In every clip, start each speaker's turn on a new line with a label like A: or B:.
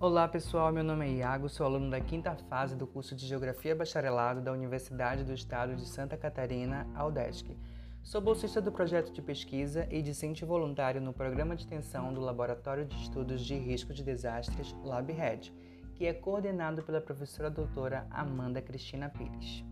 A: Olá pessoal, meu nome é Iago, sou aluno da quinta fase do curso de Geografia Bacharelado da Universidade do Estado de Santa Catarina, UDESC. Sou bolsista do projeto de pesquisa e discente voluntário no programa de extensão do Laboratório de Estudos de Risco de Desastres, LabRed, que é coordenado pela professora doutora Amanda Cristina Pires.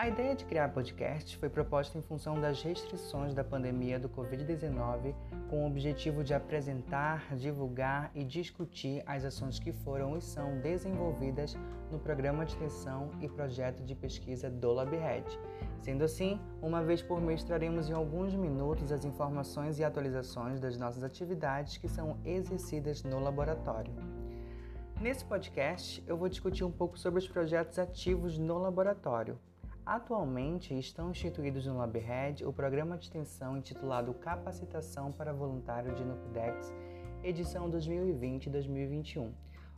A: A ideia de criar podcast foi proposta em função das restrições da pandemia do Covid-19, com o objetivo de apresentar, divulgar e discutir as ações que foram e são desenvolvidas no programa de extensão e projeto de pesquisa do LabRed. Sendo assim, uma vez por mês traremos em alguns minutos as informações e atualizações das nossas atividades que são exercidas no laboratório. Nesse podcast, eu vou discutir um pouco sobre os projetos ativos no laboratório, Atualmente estão instituídos no LabRed o programa de extensão intitulado Capacitação para Voluntário de NUPDEX, edição 2020-2021.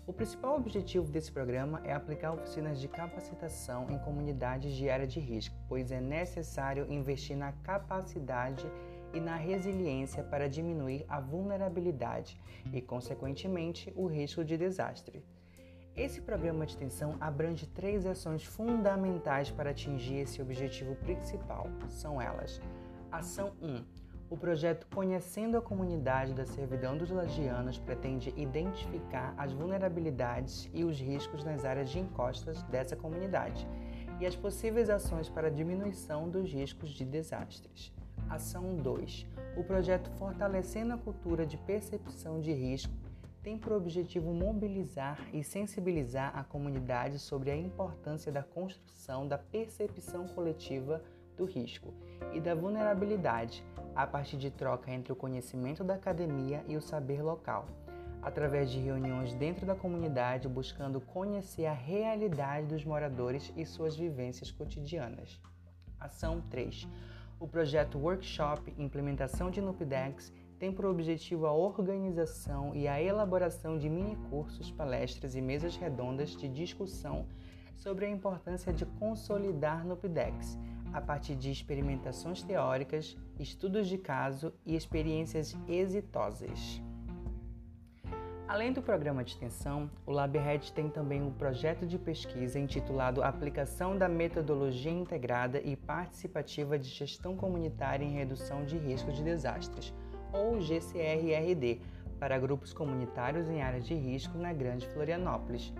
A: O principal objetivo desse programa é aplicar oficinas de capacitação em comunidades de área de risco, pois é necessário investir na capacidade e na resiliência para diminuir a vulnerabilidade e, consequentemente, o risco de desastre. Esse programa de extensão abrange três ações fundamentais para atingir esse objetivo principal. São elas: Ação 1. O projeto Conhecendo a Comunidade da Servidão dos Lagianos pretende identificar as vulnerabilidades e os riscos nas áreas de encostas dessa comunidade e as possíveis ações para diminuição dos riscos de desastres. Ação 2. O projeto Fortalecendo a Cultura de Percepção de Risco tem por objetivo mobilizar e sensibilizar a comunidade sobre a importância da construção da percepção coletiva do risco e da vulnerabilidade a partir de troca entre o conhecimento da academia e o saber local, através de reuniões dentro da comunidade buscando conhecer a realidade dos moradores e suas vivências cotidianas. Ação 3. O projeto Workshop Implementação de NUPDEX tem por objetivo a organização e a elaboração de mini-cursos, palestras e mesas redondas de discussão sobre a importância de consolidar no PIDEX, a partir de experimentações teóricas, estudos de caso e experiências exitosas. Além do programa de extensão, o LabRed tem também um projeto de pesquisa intitulado Aplicação da Metodologia Integrada e Participativa de Gestão Comunitária em Redução de Risco de Desastres, ou GCRRD, para grupos comunitários em áreas de risco na Grande Florianópolis.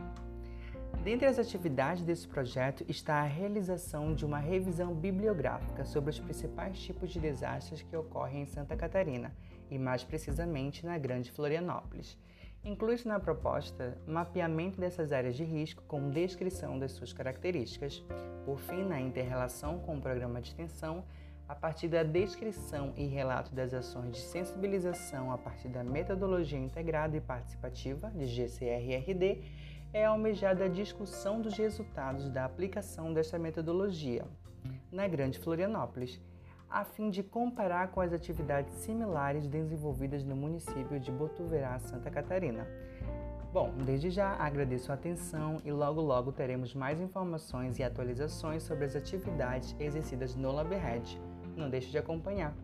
A: Dentre as atividades desse projeto está a realização de uma revisão bibliográfica sobre os principais tipos de desastres que ocorrem em Santa Catarina e, mais precisamente, na Grande Florianópolis. Inclui-se na proposta mapeamento dessas áreas de risco com descrição das suas características. Por fim, na interrelação com o programa de extensão, a partir da descrição e relato das ações de sensibilização a partir da metodologia integrada e participativa de GCRRD, é almejada a discussão dos resultados da aplicação desta metodologia na Grande Florianópolis, a fim de comparar com as atividades similares desenvolvidas no município de Botuverá, Santa Catarina. Bom, desde já agradeço a atenção e logo logo teremos mais informações e atualizações sobre as atividades exercidas no LabRed não deixe de acompanhar.